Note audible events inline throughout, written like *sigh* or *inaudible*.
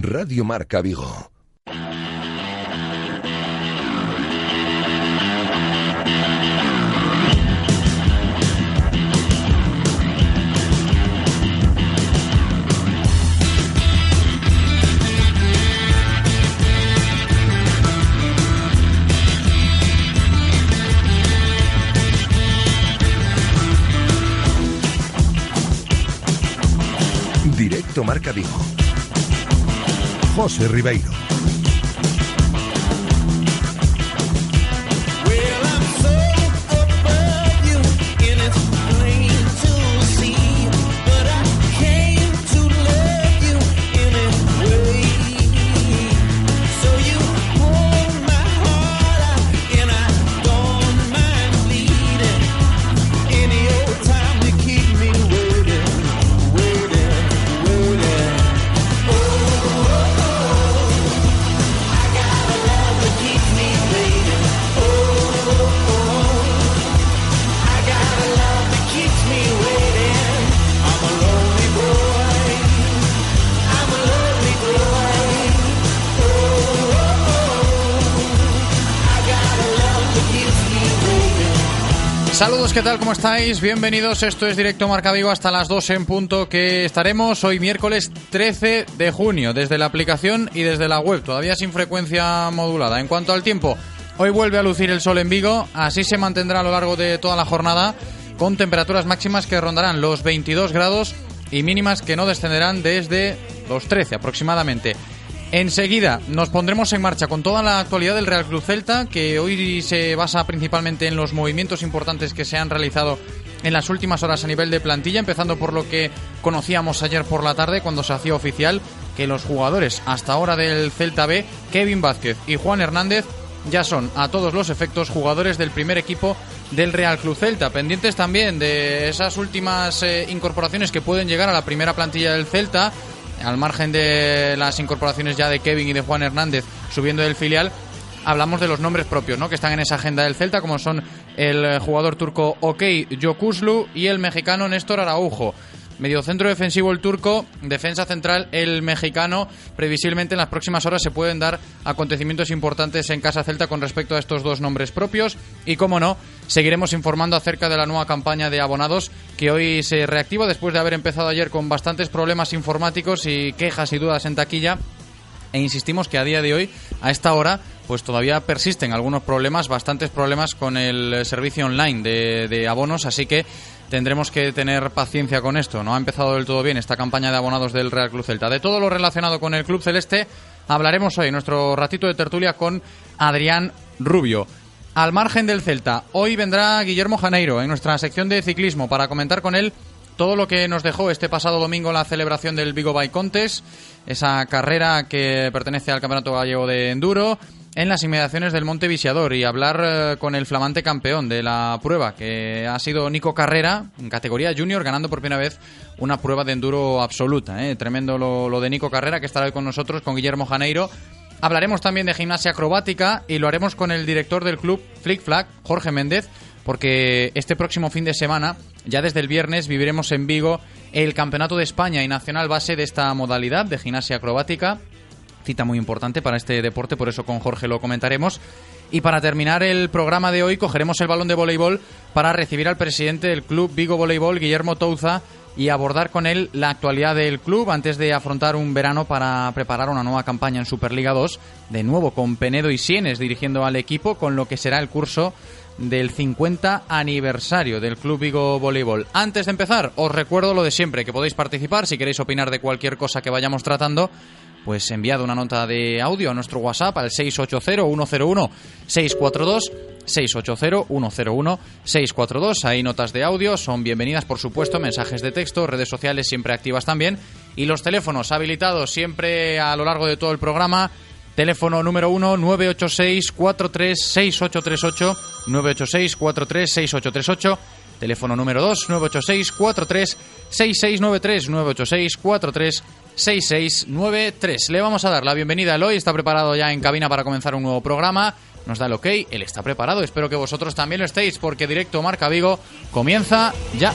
Radio Marca Vigo. Directo Marca Vigo. José Ribeiro. Saludos, ¿qué tal? ¿Cómo estáis? Bienvenidos. Esto es Directo Marca Vigo hasta las 2 en punto que estaremos hoy miércoles 13 de junio desde la aplicación y desde la web, todavía sin frecuencia modulada. En cuanto al tiempo, hoy vuelve a lucir el sol en Vigo, así se mantendrá a lo largo de toda la jornada con temperaturas máximas que rondarán los 22 grados y mínimas que no descenderán desde los 13 aproximadamente. Enseguida nos pondremos en marcha con toda la actualidad del Real Club Celta, que hoy se basa principalmente en los movimientos importantes que se han realizado en las últimas horas a nivel de plantilla, empezando por lo que conocíamos ayer por la tarde cuando se hacía oficial que los jugadores hasta ahora del Celta B, Kevin Vázquez y Juan Hernández, ya son a todos los efectos jugadores del primer equipo del Real Club Celta. Pendientes también de esas últimas eh, incorporaciones que pueden llegar a la primera plantilla del Celta, al margen de las incorporaciones ya de Kevin y de Juan Hernández subiendo del filial, hablamos de los nombres propios, ¿no? Que están en esa agenda del Celta, como son el jugador turco OK Yokuslu y el mexicano Néstor Araujo. Mediocentro defensivo el turco, defensa central el mexicano. Previsiblemente en las próximas horas se pueden dar acontecimientos importantes en Casa Celta con respecto a estos dos nombres propios. Y como no, seguiremos informando acerca de la nueva campaña de abonados que hoy se reactiva después de haber empezado ayer con bastantes problemas informáticos y quejas y dudas en taquilla e insistimos que a día de hoy, a esta hora, pues todavía persisten algunos problemas, bastantes problemas con el servicio online de, de, abonos, así que tendremos que tener paciencia con esto. No ha empezado del todo bien esta campaña de abonados del Real Club Celta. De todo lo relacionado con el Club Celeste hablaremos hoy, nuestro ratito de tertulia, con Adrián Rubio. Al margen del Celta, hoy vendrá Guillermo Janeiro en nuestra sección de ciclismo para comentar con él todo lo que nos dejó este pasado domingo la celebración del Vigo Bike esa carrera que pertenece al Campeonato Gallego de Enduro, en las inmediaciones del Monte Visiador y hablar eh, con el flamante campeón de la prueba, que ha sido Nico Carrera, en categoría junior, ganando por primera vez una prueba de enduro absoluta. ¿eh? Tremendo lo, lo de Nico Carrera, que estará hoy con nosotros, con Guillermo Janeiro. Hablaremos también de gimnasia acrobática y lo haremos con el director del club Flick Flag, Jorge Méndez, porque este próximo fin de semana, ya desde el viernes, viviremos en Vigo el Campeonato de España y Nacional Base de esta modalidad de gimnasia acrobática. Cita muy importante para este deporte, por eso con Jorge lo comentaremos. Y para terminar el programa de hoy, cogeremos el balón de voleibol para recibir al presidente del club Vigo Voleibol, Guillermo Touza, y abordar con él la actualidad del club antes de afrontar un verano para preparar una nueva campaña en Superliga 2, de nuevo con Penedo y Sienes dirigiendo al equipo, con lo que será el curso del 50 aniversario del Club Vigo Voleibol. Antes de empezar, os recuerdo lo de siempre, que podéis participar si queréis opinar de cualquier cosa que vayamos tratando pues enviad una nota de audio a nuestro WhatsApp al 680-101-642 680-101-642. Hay notas de audio, son bienvenidas, por supuesto, mensajes de texto, redes sociales siempre activas también. Y los teléfonos habilitados siempre a lo largo de todo el programa. Teléfono número 1 986-436838, 986-436838. Teléfono número 2 986-436693, 986-436693. Le vamos a dar la bienvenida a Eloy, está preparado ya en cabina para comenzar un nuevo programa. Nos da el ok, él está preparado, espero que vosotros también lo estéis, porque Directo Marca Vigo comienza ya.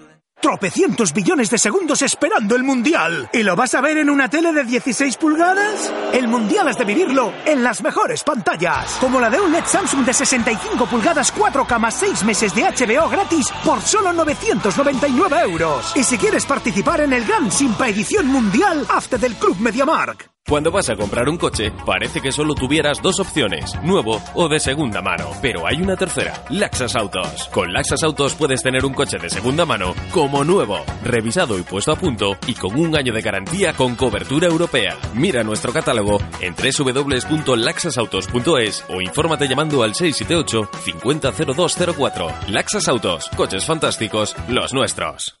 Tropecientos billones de segundos esperando el Mundial. ¿Y lo vas a ver en una tele de 16 pulgadas? El Mundial has de vivirlo en las mejores pantallas. Como la de un LED Samsung de 65 pulgadas 4K más 6 meses de HBO gratis por solo 999 euros. Y si quieres participar en el gran Simpa Edición Mundial, hazte del Club MediaMark. Cuando vas a comprar un coche, parece que solo tuvieras dos opciones, nuevo o de segunda mano. Pero hay una tercera, Laxas Autos. Con Laxas Autos puedes tener un coche de segunda mano como nuevo, revisado y puesto a punto y con un año de garantía con cobertura europea. Mira nuestro catálogo en www.laxasautos.es o infórmate llamando al 678 500204. Laxas Autos, coches fantásticos, los nuestros.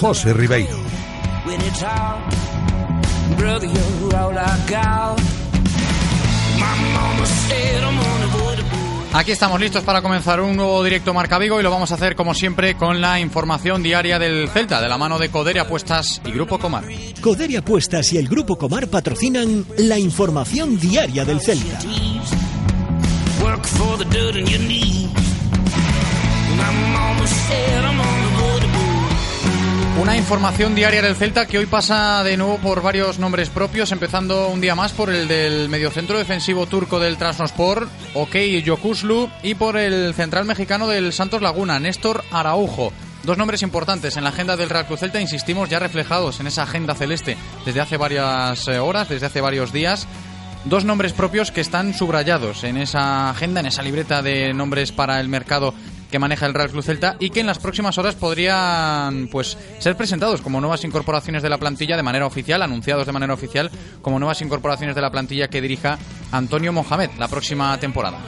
José Ribeiro. Aquí estamos listos para comenzar un nuevo directo Marca Vigo y lo vamos a hacer como siempre con la información diaria del Celta, de la mano de Coderia Apuestas y Grupo Comar. Coderia Apuestas y el Grupo Comar patrocinan la información diaria del Celta. Una información diaria del Celta que hoy pasa de nuevo por varios nombres propios, empezando un día más por el del mediocentro defensivo turco del Trasnospor, OK Yokuslu, y por el central mexicano del Santos Laguna, Néstor Araujo. Dos nombres importantes en la agenda del Real Cruz Celta, insistimos, ya reflejados en esa agenda celeste desde hace varias eh, horas, desde hace varios días. Dos nombres propios que están subrayados en esa agenda, en esa libreta de nombres para el mercado que maneja el Real Club Celta y que en las próximas horas podrían pues ser presentados como nuevas incorporaciones de la plantilla de manera oficial, anunciados de manera oficial como nuevas incorporaciones de la plantilla que dirija Antonio Mohamed la próxima temporada.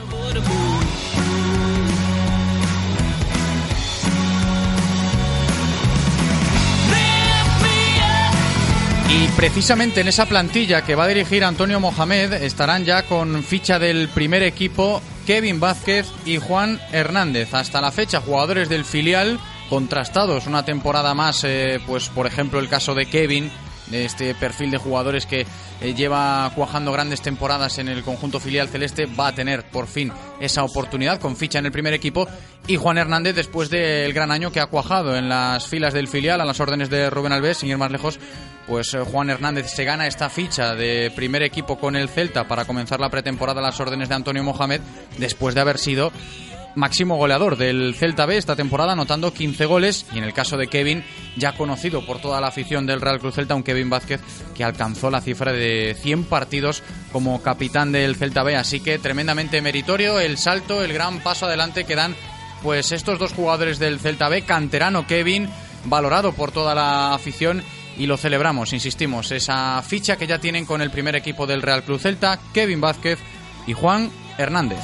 Y precisamente en esa plantilla que va a dirigir Antonio Mohamed estarán ya con ficha del primer equipo Kevin Vázquez y Juan Hernández. Hasta la fecha, jugadores del filial contrastados una temporada más, eh, pues por ejemplo el caso de Kevin, de este perfil de jugadores que eh, lleva cuajando grandes temporadas en el conjunto filial celeste, va a tener por fin esa oportunidad con ficha en el primer equipo. Y Juan Hernández, después del gran año que ha cuajado en las filas del filial, a las órdenes de Rubén Alves, sin ir más lejos, pues eh, Juan Hernández se gana esta ficha de primer equipo con el Celta para comenzar la pretemporada a las órdenes de Antonio Mohamed, después de haber sido máximo goleador del Celta B esta temporada, anotando 15 goles. Y en el caso de Kevin, ya conocido por toda la afición del Real Cruz Celta, un Kevin Vázquez que alcanzó la cifra de 100 partidos como capitán del Celta B. Así que tremendamente meritorio el salto, el gran paso adelante que dan pues estos dos jugadores del Celta B, canterano Kevin, valorado por toda la afición y lo celebramos, insistimos, esa ficha que ya tienen con el primer equipo del Real Club Celta, Kevin Vázquez y Juan Hernández.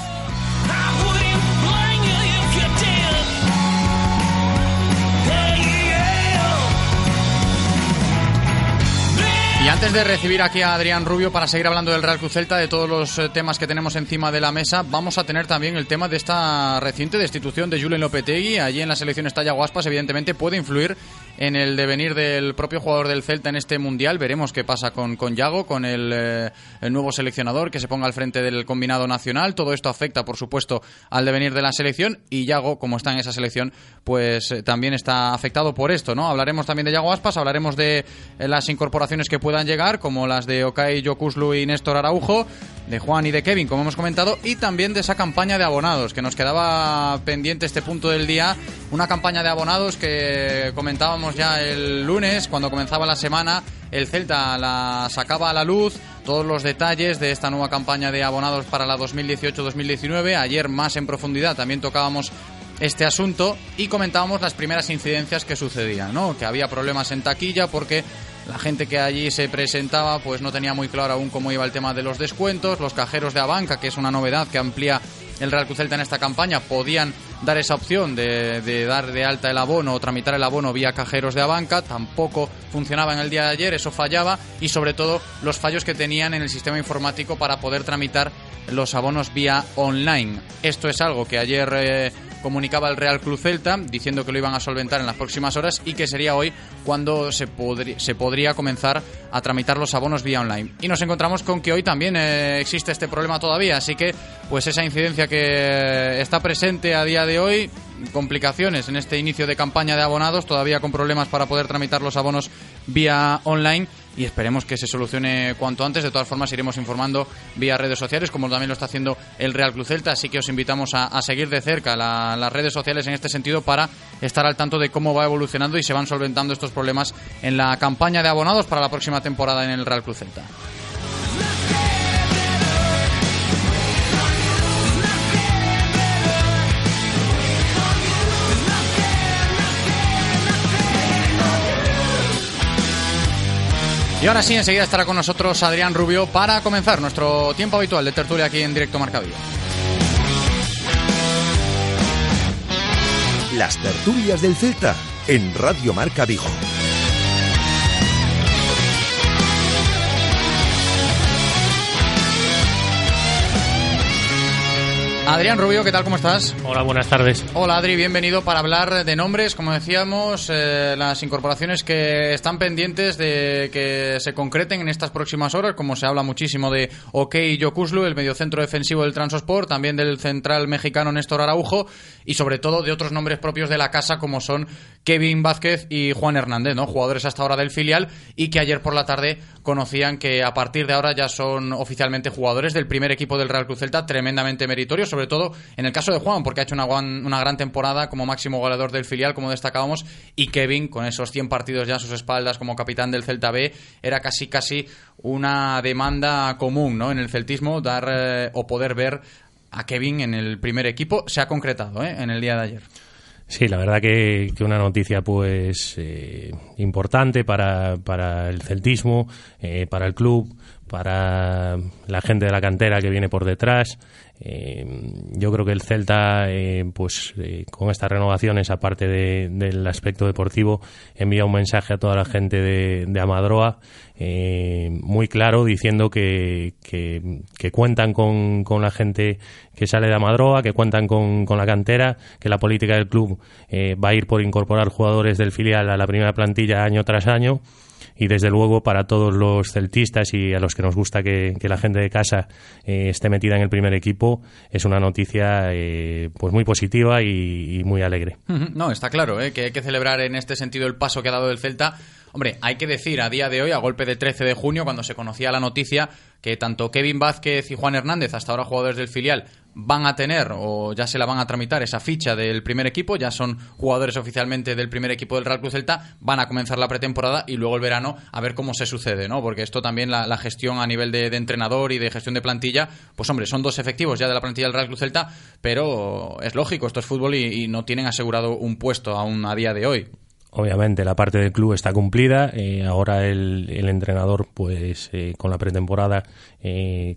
Y antes de recibir aquí a Adrián Rubio para seguir hablando del Real Cruz Celta, de todos los eh, temas que tenemos encima de la mesa, vamos a tener también el tema de esta reciente destitución de Julen Lopetegui. Allí en la selección está Guaspas, evidentemente puede influir en el devenir del propio jugador del Celta en este mundial. Veremos qué pasa con, con Yago, con el, eh, el, nuevo seleccionador que se ponga al frente del combinado nacional. Todo esto afecta, por supuesto, al devenir de la selección y Yago, como está en esa selección, pues eh, también está afectado por esto, ¿no? Hablaremos también de Yago Aspas, hablaremos de eh, las incorporaciones que puedan llegar, como las de Okai Yokuslu y Néstor Araujo, de Juan y de Kevin, como hemos comentado, y también de esa campaña de abonados, que nos quedaba pendiente este punto del día, una campaña de abonados que comentábamos ya el lunes, cuando comenzaba la semana, el Celta la sacaba a la luz, todos los detalles de esta nueva campaña de abonados para la 2018-2019. Ayer más en profundidad también tocábamos este asunto y comentábamos las primeras incidencias que sucedían, ¿no? Que había problemas en taquilla porque la gente que allí se presentaba pues no tenía muy claro aún cómo iba el tema de los descuentos, los cajeros de Abanca, que es una novedad que amplía el Real Cruz Celta en esta campaña, podían dar esa opción de, de, dar de alta el abono o tramitar el abono vía cajeros de Abanca, tampoco funcionaba en el día de ayer, eso fallaba y sobre todo los fallos que tenían en el sistema informático para poder tramitar los abonos vía online. Esto es algo que ayer eh, comunicaba el Real Club Celta diciendo que lo iban a solventar en las próximas horas y que sería hoy cuando se, se podría comenzar a tramitar los abonos vía online. Y nos encontramos con que hoy también eh, existe este problema todavía, así que pues esa incidencia que está presente a día de hoy complicaciones en este inicio de campaña de abonados, todavía con problemas para poder tramitar los abonos vía online y esperemos que se solucione cuanto antes. De todas formas, iremos informando vía redes sociales, como también lo está haciendo el Real Cruz Celta. Así que os invitamos a, seguir de cerca la, las redes sociales en este sentido para estar al tanto de cómo va evolucionando y se van solventando estos problemas en la campaña de abonados para la próxima temporada en el Real Cruz Celta. Y ahora sí, enseguida estará con nosotros Adrián Rubio para comenzar nuestro tiempo habitual de tertulia aquí en directo Marca Vigo. Las tertulias del Celta en Radio Marca Vigo. Adrián Rubio, ¿qué tal? ¿Cómo estás? Hola, buenas tardes. Hola Adri, bienvenido para hablar de nombres, como decíamos, eh, las incorporaciones que están pendientes de que se concreten en estas próximas horas, como se habla muchísimo de OK Yokuslu, el mediocentro defensivo del Transosport, también del central mexicano Néstor Araujo y sobre todo de otros nombres propios de la casa como son Kevin Vázquez y Juan Hernández, ¿no? Jugadores hasta ahora del filial y que ayer por la tarde conocían que a partir de ahora ya son oficialmente jugadores del primer equipo del Real Cruz Celta, tremendamente meritorios, sobre todo en el caso de Juan, porque ha hecho una, una gran temporada como máximo goleador del filial, como destacábamos, y Kevin, con esos 100 partidos ya a sus espaldas como capitán del Celta B, era casi casi una demanda común, ¿no? En el celtismo, dar eh, o poder ver a Kevin en el primer equipo, se ha concretado, ¿eh? En el día de ayer. Sí, la verdad que, una noticia pues eh, importante para, para, el celtismo, eh, para el club, para la gente de la cantera que viene por detrás. Eh, yo creo que el Celta, eh, pues eh, con estas renovaciones, aparte de, del aspecto deportivo, envía un mensaje a toda la gente de, Amadroa muy claro diciendo que, que, que cuentan con, con, la gente que sale de Amadroa, que cuentan con, con la cantera, que la política del club va a ir por incorporar jugadores del filial a la primera plantilla año tras año y desde luego para todos los celtistas y a los que nos gusta que, la gente de casa eh, esté metida en el primer equipo es una noticia eh, pues muy positiva y, y, muy alegre. No, está claro ¿eh? que hay que celebrar en este sentido el paso que ha dado el Celta. Hombre, hay que decir a día de hoy, a golpe de 13 de junio, cuando se conocía la noticia, que tanto Kevin Vázquez y Juan Hernández, hasta ahora jugadores del filial, van a tener o ya se la van a tramitar esa ficha del primer equipo, ya son jugadores oficialmente del primer equipo del Real Cruz Celta, van a comenzar la pretemporada y luego el verano a ver cómo se sucede, ¿no? Porque esto también la, gestión a nivel de, entrenador y de gestión de plantilla, pues hombre, son dos efectivos ya de la plantilla del Real Cruz Celta, pero es lógico, esto es fútbol y, no tienen asegurado un puesto aún a día de hoy. obviamente la parte del club está cumplida. Eh, ahora el, el, entrenador, pues eh, con la pretemporada, eh,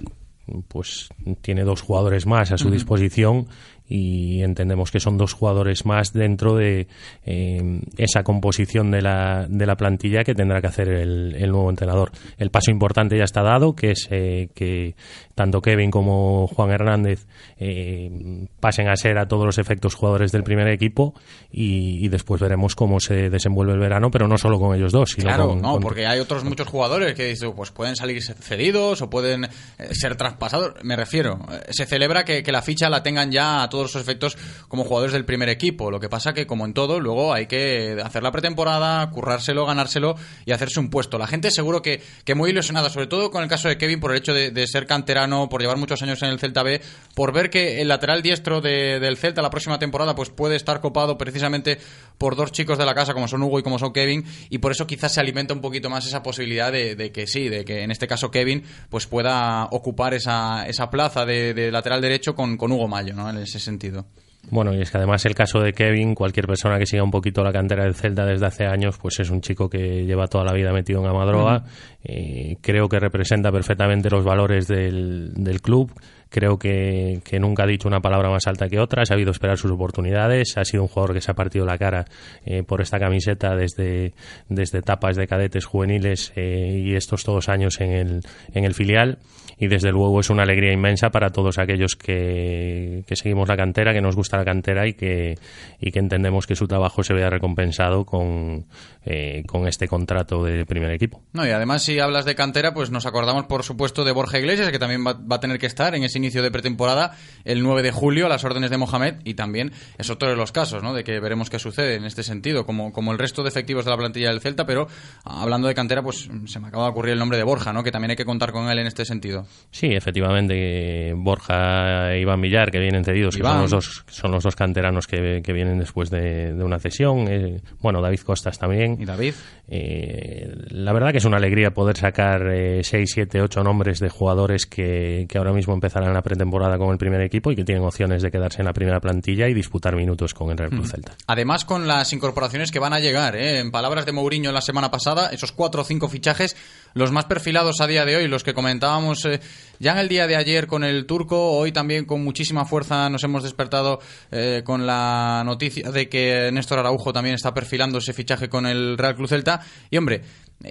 pues tiene dos jugadores más a su disposición y entendemos que son dos jugadores más dentro de eh, esa composición de la, de la plantilla que tendrá que hacer el, el, nuevo entrenador. El paso importante ya está dado, que es eh, que tanto Kevin como Juan Hernández eh, pasen a ser a todos los efectos jugadores del primer equipo y, y, después veremos cómo se desenvuelve el verano, pero no solo con ellos dos, sino claro, con, no, con... porque hay otros muchos jugadores que pues pueden salir cedidos o pueden eh, ser traspasados. Me refiero, se celebra que, que la ficha la tengan ya a todos los efectos como jugadores del primer equipo. Lo que pasa que, como en todo, luego hay que hacer la pretemporada, currárselo, ganárselo y hacerse un puesto. La gente seguro que, que muy ilusionada, sobre todo con el caso de Kevin, por el hecho de, ser canterano, por llevar muchos años en el Celta B, por ver que el lateral diestro de, del Celta la próxima temporada pues puede estar copado precisamente por dos chicos de la casa como son Hugo y como son Kevin y por eso quizás se alimenta un poquito más esa posibilidad de, que sí, de que en este caso Kevin pues pueda ocupar esa, esa plaza de, de lateral derecho con, con Hugo Mayo, ¿no? En ese sentido. Bueno, y es que además el caso de Kevin, cualquier persona que siga un poquito la cantera del Celta desde hace años, pues es un chico que lleva toda la vida metido en Amadroa. Uh -huh. eh, creo que representa perfectamente los valores del, del club. Creo que, que, nunca ha dicho una palabra más alta que otra, ha sabido esperar sus oportunidades, ha sido un jugador que se ha partido la cara eh, por esta camiseta desde, desde etapas de cadetes juveniles eh, y estos todos años en el, en el filial y desde luego es una alegría inmensa para todos aquellos que, que, seguimos la cantera, que nos gusta la cantera y que, y que entendemos que su trabajo se vea recompensado con, eh, con este contrato de primer equipo. No, y además si hablas de cantera, pues nos acordamos por supuesto de Borja Iglesias, que también va, va a tener que estar en ese inicio de pretemporada el 9 de julio a las órdenes de Mohamed y también es otro de los casos, ¿no? De que veremos qué sucede en este sentido, como, como el resto de efectivos de la plantilla del Celta, pero hablando de cantera, pues se me acaba de ocurrir el nombre de Borja, ¿no? Que también hay que contar con él en este sentido. Sí, efectivamente, Borja e Iván Villar, que vienen cedidos, Iván. que son los dos, son los dos canteranos que, que vienen después de, de una cesión. Eh, bueno, David Costas también. ¿Y David? Eh, la verdad que es una alegría poder sacar 6, 7, 8 nombres de jugadores que, que ahora mismo empezarán la pretemporada con el primer equipo y que tienen opciones de quedarse en la primera plantilla y disputar minutos con el Real Cruz Celta. Además, con las incorporaciones que van a llegar, ¿eh? en palabras de Mourinho la semana pasada, esos cuatro o cinco fichajes, los más perfilados a día de hoy, los que comentábamos eh, ya en el día de ayer con el turco, hoy también con muchísima fuerza nos hemos despertado eh, con la noticia de que Néstor Araujo también está perfilando ese fichaje con el Real Cruz Celta. Y hombre,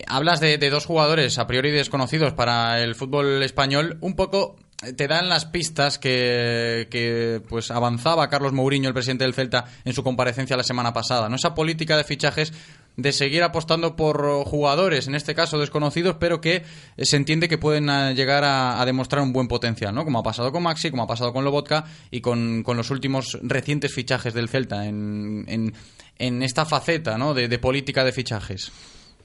hablas de, de dos jugadores a priori desconocidos para el fútbol español, un poco te dan las pistas que, que, pues avanzaba Carlos Mourinho, el presidente del Celta, en su comparecencia la semana pasada. ¿no? Esa política de fichajes de seguir apostando por jugadores, en este caso desconocidos, pero que se entiende que pueden llegar a, demostrar un buen potencial, ¿no? Como ha pasado con Maxi, como ha pasado con Lobotka y con, los últimos recientes fichajes del Celta en, en, esta faceta, ¿no? De, de política de fichajes.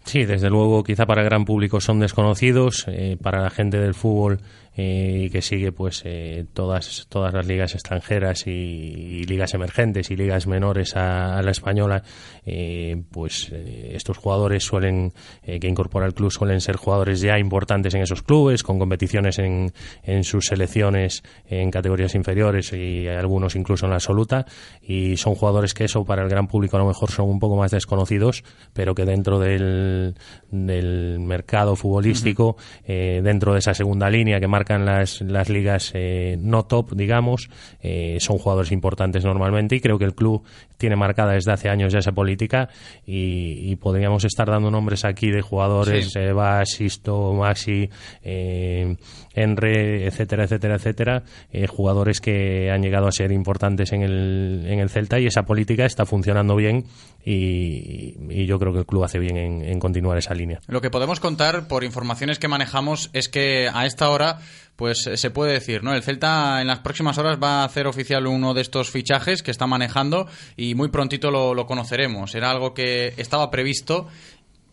Sí, desde luego, quizá para el gran público son desconocidos, eh, para la gente del fútbol eh, que sigue pues eh, todas todas las ligas extranjeras y, y, ligas emergentes y ligas menores a, a la española eh, pues eh, estos jugadores suelen que incorpora el club suelen ser jugadores ya importantes en esos clubes con competiciones en, en sus selecciones en categorías inferiores y algunos incluso en la absoluta y son jugadores que eso para el gran público a lo mejor son un poco más desconocidos pero que dentro del, del mercado futbolístico dentro de esa segunda línea que marca marcan las, las ligas eh, no top, digamos, eh, son jugadores importantes normalmente y creo que el club tiene marcada desde hace años ya esa política y, y podríamos estar dando nombres aquí de jugadores, sí. eh, Bas, Sisto, Maxi, eh, Enre, etcétera, etcétera, etcétera, eh, jugadores que han llegado a ser importantes en el, en el Celta y esa política está funcionando bien y, yo creo que el club hace bien en, continuar esa línea. Lo que podemos contar por informaciones que manejamos es que a esta hora pues se puede decir, ¿no? El Celta en las próximas horas va a hacer oficial uno de estos fichajes que está manejando y muy prontito lo conoceremos. Era algo que estaba previsto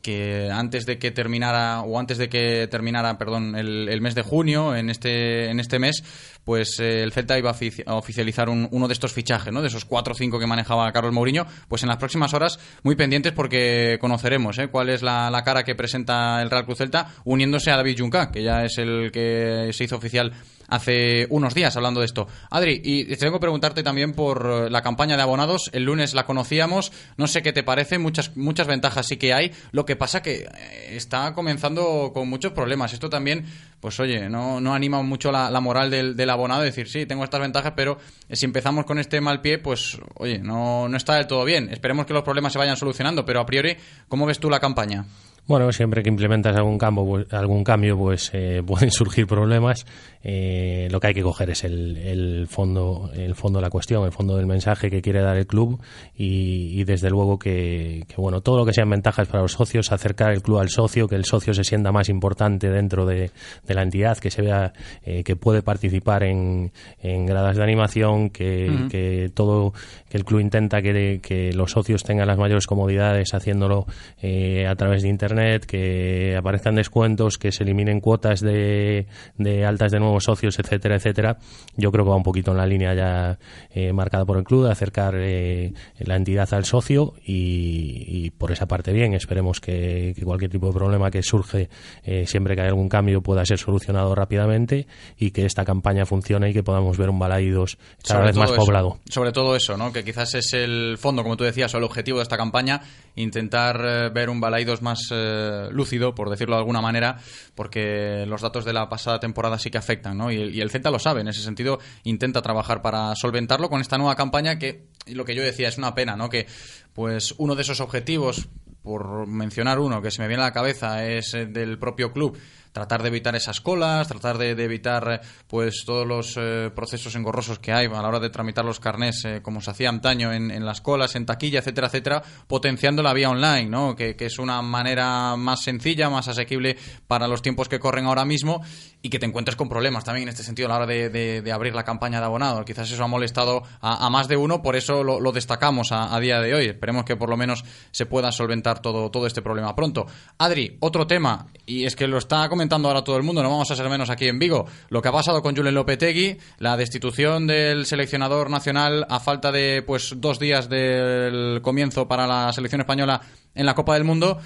que antes de que terminara o antes de que terminara perdón el, el mes de junio en este en este mes pues eh, el Celta iba a oficializar un, uno de estos fichajes no de esos cuatro o cinco que manejaba Carlos Mourinho pues en las próximas horas muy pendientes porque conoceremos ¿eh? cuál es la, la, cara que presenta el Real Cruz Celta uniéndose a David Junca que ya es el que se hizo oficial hace unos días hablando de esto. Adri, y te tengo que preguntarte también por la campaña de abonados. El lunes la conocíamos, no sé qué te parece, muchas, muchas ventajas sí que hay. Lo que pasa que eh, está comenzando con muchos problemas. Esto también, pues oye, no, no anima mucho la, moral del, del abonado, decir, sí, tengo estas ventajas, pero si empezamos con este mal pie, pues oye, no, no está del todo bien. Esperemos que los problemas se vayan solucionando, pero a priori, ¿cómo ves tú la campaña? Bueno, siempre que implementas algún cambio, pues, algún cambio, pues eh, *laughs* pueden surgir problemas. Eh, lo que hay que coger es el, el, fondo, el fondo de la cuestión, el fondo del mensaje que quiere dar el club y, y desde luego que, que, bueno, todo lo que sean ventajas para los socios, acercar el club al socio, que el socio se sienta más importante dentro de, de la entidad, que se vea eh, que puede participar en, en, gradas de animación, que, uh -huh. que todo, que el club intenta que, que, los socios tengan las mayores comodidades haciéndolo eh, a través de internet internet, que aparezcan descuentos, que se eliminen cuotas de, de, altas de nuevos socios, etcétera, etcétera. Yo creo que va un poquito en la línea ya eh, marcada por el club de acercar eh, la entidad al socio y, y, por esa parte bien. Esperemos que, que cualquier tipo de problema que surge eh, siempre que hay algún cambio pueda ser solucionado rápidamente y que esta campaña funcione y que podamos ver un Balaidos cada sobre vez más eso, poblado. Sobre todo eso, ¿no? que quizás es el fondo, como tú decías, o el objetivo de esta campaña, intentar eh, ver un Balaidos más eh, lúcido, por decirlo de alguna manera, porque los datos de la pasada temporada sí que afectan, ¿no? Y, el Celta lo sabe, en ese sentido intenta trabajar para solventarlo con esta nueva campaña que, lo que yo decía, es una pena, ¿no? Que pues uno de esos objetivos, por mencionar uno que se me viene a la cabeza, es eh, del propio club, tratar de evitar esas colas, tratar de, evitar pues todos los eh, procesos engorrosos que hay a la hora de tramitar los carnés, eh, como se hacía antaño en, las colas, en taquilla, etcétera, etcétera, potenciando la vía online, ¿no? Que, es una manera más sencilla, más asequible para los tiempos que corren ahora mismo y que te encuentres con problemas también en este sentido a la hora de, abrir la campaña de abonado. Quizás eso ha molestado a, más de uno, por eso lo, destacamos a, a, día de hoy. Esperemos que por lo menos se pueda solventar todo, todo este problema pronto. Adri, otro tema, y es que lo está comentando ahora todo el mundo, no vamos a ser menos aquí en Vigo, lo que ha pasado con Julen Lopetegui, la destitución del seleccionador nacional a falta de pues dos días del comienzo para la selección española en la Copa del Mundo.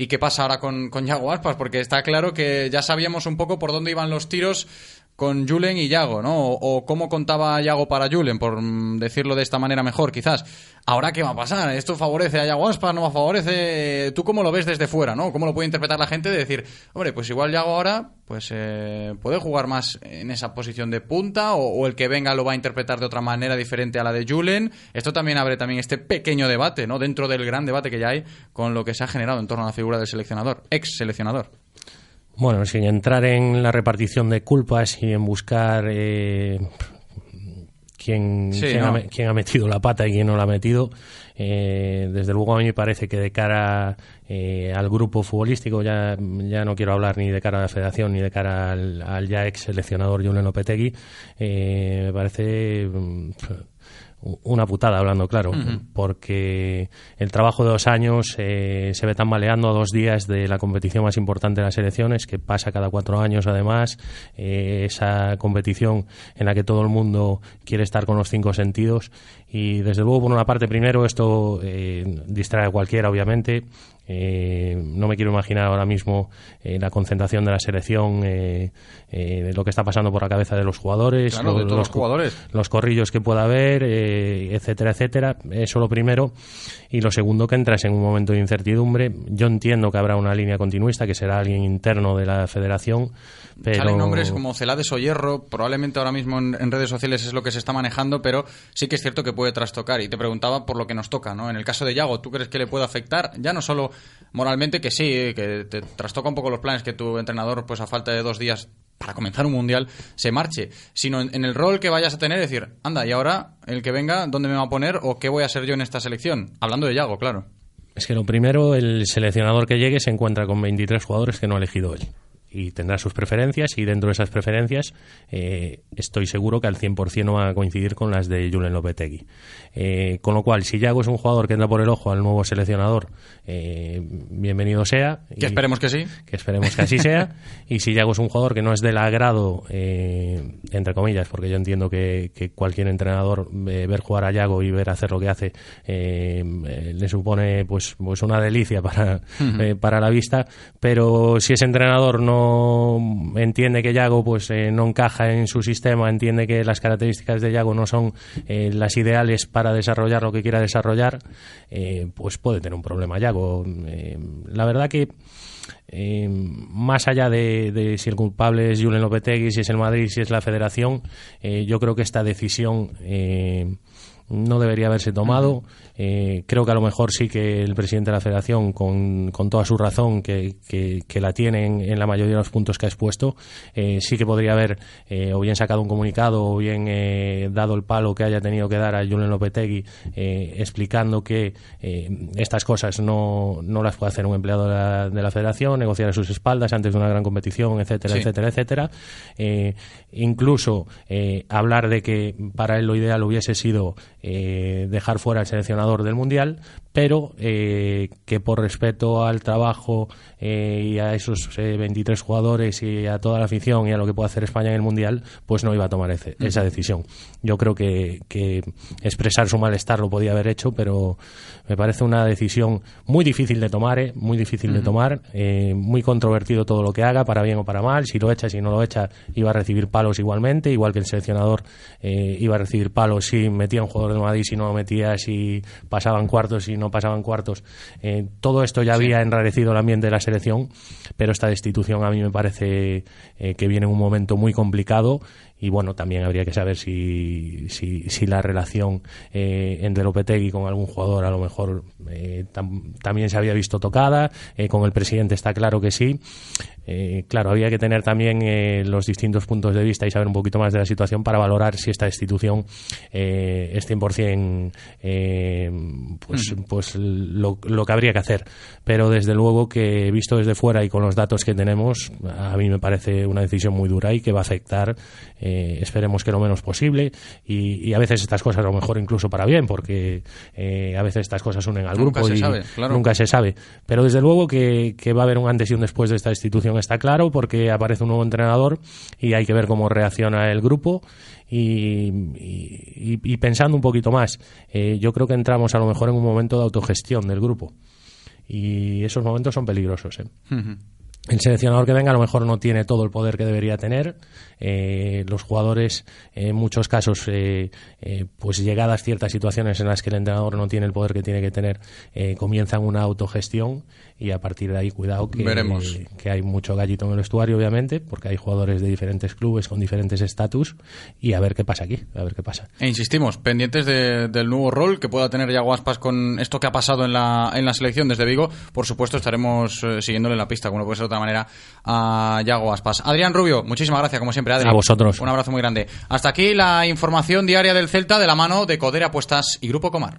¿Y qué pasa ahora con, con Yago Aspas? Porque está claro que ya sabíamos un poco por dónde iban los tiros con Julen y Yago, ¿no? O, cómo contaba Yago para Julen, por decirlo de esta manera mejor, quizás. Ahora, ¿qué va a pasar? ¿Esto favorece a Yago Aspas? ¿No favorece? ¿Tú cómo lo ves desde fuera, no? ¿Cómo lo puede interpretar la gente de decir, hombre, pues igual Yago ahora pues eh, puede jugar más en esa posición de punta o, o, el que venga lo va a interpretar de otra manera diferente a la de Julen? Esto también abre también este pequeño debate, ¿no? Dentro del gran debate que ya hay con lo que se ha generado en torno a la figura del seleccionador, ex seleccionador. Bueno, sin entrar en la repartición de culpas y en buscar eh, quién, sí, quién, no. ha, quién, ha, metido la pata y quién no la ha metido, eh, desde luego a mí me parece que de cara eh, al grupo futbolístico, ya, ya no quiero hablar ni de cara a la federación ni de cara al, al ya ex seleccionador Julen Lopetegui, eh, me parece mm, una putada, hablando claro, uh -huh. porque el trabajo de dos años eh, se ve tambaleando a dos días de la competición más importante de las elecciones, que pasa cada cuatro años además, eh, esa competición en la que todo el mundo quiere estar con los cinco sentidos y desde luego por una parte primero esto eh, distrae a cualquiera obviamente, eh, no me quiero imaginar ahora mismo eh, la concentración de la selección, eh, eh lo que está pasando por la cabeza de los jugadores, claro, los, de todos los, jugadores. los corrillos que pueda haber, eh, etcétera, etcétera. Eso lo primero. Y lo segundo, que entras en un momento de incertidumbre. Yo entiendo que habrá una línea continuista, que será alguien interno de la federación. Pero... Salen nombres como Celades o Hierro, probablemente ahora mismo en, en, redes sociales es lo que se está manejando, pero sí que es cierto que puede trastocar. Y te preguntaba por lo que nos toca, ¿no? En el caso de Yago, ¿tú crees que le puede afectar? Ya no solo moralmente, que sí, que te trastoca un poco los planes que tu entrenador, pues a falta de dos días para comenzar un mundial, se marche, sino en, en, el rol que vayas a tener, decir, anda, y ahora el que venga, ¿dónde me va a poner o qué voy a ser yo en esta selección? Hablando de Yago, claro. Es que lo primero, el seleccionador que llegue se encuentra con 23 jugadores que no ha elegido él y tendrá sus preferencias y dentro de esas preferencias eh, estoy seguro que al 100% no van a coincidir con las de Julen Lopetegui. Eh, con lo cual, si Yago es un jugador que entra por el ojo al nuevo seleccionador, eh, bienvenido sea. Que esperemos que sí. Que esperemos que así *laughs* sea. y si Yago es un jugador que no es del agrado, eh, entre comillas, porque yo entiendo que, que cualquier entrenador eh, ver jugar a Yago y ver hacer lo que hace eh, le supone pues, pues una delicia para, uh -huh. para la vista, pero si ese entrenador no entiende que Yago pues eh, no encaja en su sistema, entiende que las características de Yago no son eh, las ideales para desarrollar lo que quiera desarrollar, eh, pues puede tener un problema Yago. La verdad que más allá de, de si el culpable es Julen Lopetegui, si es el Madrid, si es la Federación, yo creo que esta decisión no debería haberse tomado. Eh, creo que a lo mejor sí que el presidente de la Federación, con, con toda su razón, que, que, que la tiene en, en la mayoría de los puntos que ha expuesto, eh, sí que podría haber eh, o bien sacado un comunicado o bien eh, dado el palo que haya tenido que dar a Julen Lopetegui explicando que estas cosas no, no las puede hacer un empleado de la, de la Federación, negociar a sus espaldas antes de una gran competición, etcétera, Sí. etcétera, etcétera. Incluso hablar de que para él lo ideal hubiese sido eh, dejar fuera al seleccionador del Mundial, pero eh, que por respeto al trabajo eh, y a esos eh, 23 jugadores y a toda la afición y a lo que puede hacer España en el Mundial, pues no iba a tomar ese- esa decisión. Yo creo que, que expresar su malestar lo podía haber hecho, pero me parece una decisión muy difícil de tomar, eh, muy difícil de tomar, eh, muy controvertido todo lo que haga, para bien o para mal. Si lo echa, si no lo echa, iba a recibir palos igualmente, igual que el seleccionador eh, iba a recibir palos si metía un jugador de Madrid, si no lo metía, si pasaban cuartos, si no pasaban cuartos. Eh, todo esto ya había enrarecido el ambiente de la selección, pero esta destitución a mí me parece eh, que viene en un momento muy complicado y bueno, también habría que saber si, si, si la relación eh, entre Lopetegui con algún jugador a lo mejor eh, tam- también se había visto tocada, eh, con el presidente está claro que sí. Claro, había que tener también los distintos puntos de vista y saber un poquito más de la situación para valorar si esta destitución es 100% eh, pues, pues lo, lo que habría que hacer. Pero desde luego que visto desde fuera y con los datos que tenemos, a mí me parece una decisión muy dura y que va a afectar, eh, esperemos que lo menos posible. Y, y a veces estas cosas a lo mejor incluso para bien, porque eh, a veces estas cosas unen al Nunca grupo se y sabe, claro. nunca se sabe. Pero desde luego que, que va a haber un antes y un después de esta institución, está claro, porque aparece un nuevo entrenador y hay que ver cómo reacciona el grupo. Y, y- y pensando un poquito más, eh, yo creo que entramos a lo mejor en un momento de autogestión del grupo. Y esos momentos son peligrosos. ¿eh? El seleccionador que venga a lo mejor no tiene todo el poder que debería tener. Eh, los jugadores, en muchos casos, eh, eh, pues llegadas ciertas situaciones en las que el entrenador no tiene el poder que tiene que tener, eh, comienzan una autogestión y a partir de ahí, cuidado que, Veremos. que hay mucho gallito en el vestuario, obviamente, porque hay jugadores de diferentes clubes con diferentes estatus y a ver qué pasa aquí, a ver qué pasa. E insistimos, pendientes de- del nuevo rol que pueda tener Yago Aspas con esto que ha pasado en la, en la selección desde Vigo. Por supuesto, estaremos eh, siguiéndole la pista, como no puede ser de otra manera, a Yago Aspas. Adrián Rubio, muchísimas gracias, como siempre, Adri. A vosotros. Un abrazo muy grande. Hasta aquí la información diaria del Celta de la mano de Codere Apuestas y Grupo Comar.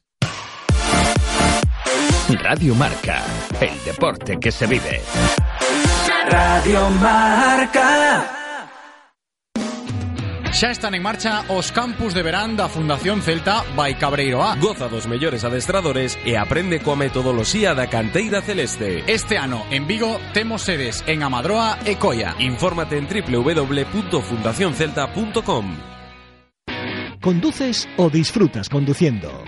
Radio Marca, el deporte que se vive. Radio Marca. Xa están en marcha os campus de verán da Fundación Celta by Cabreiro A. Goza dos mellores adestradores e aprende coa metodoloxía da canteira celeste. Este ano en Vigo temos sedes en Amadroa e Coia. Infórmate en www.fundacioncelta.com. ¿Conduces o disfrutas conduciendo?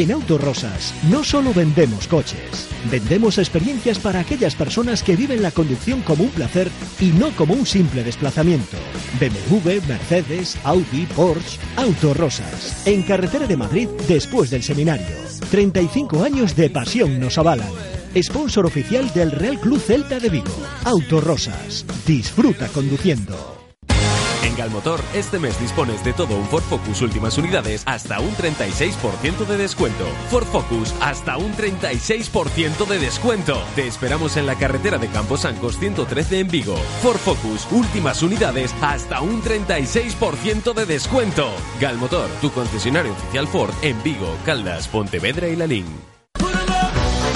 En Autorosas no solo vendemos coches, vendemos experiencias para aquellas personas que viven la conducción como un placer y no como un simple desplazamiento. BMW, Mercedes, Audi, Porsche, Autorosas. En carretera de Madrid después del seminario. 35 años de pasión nos avalan. Sponsor oficial del Real Club Celta de Vigo. Autorosas. Disfruta conduciendo. En Galmotor, este mes dispones de todo un Ford Focus últimas unidades hasta un 36% de descuento. Ford Focus hasta un 36% de descuento. Te esperamos en la carretera de Camposancos 113 en Vigo. Ford Focus últimas unidades hasta un 36% de descuento. Galmotor, tu concesionario oficial Ford en Vigo, Caldas, Pontevedra y Lalín.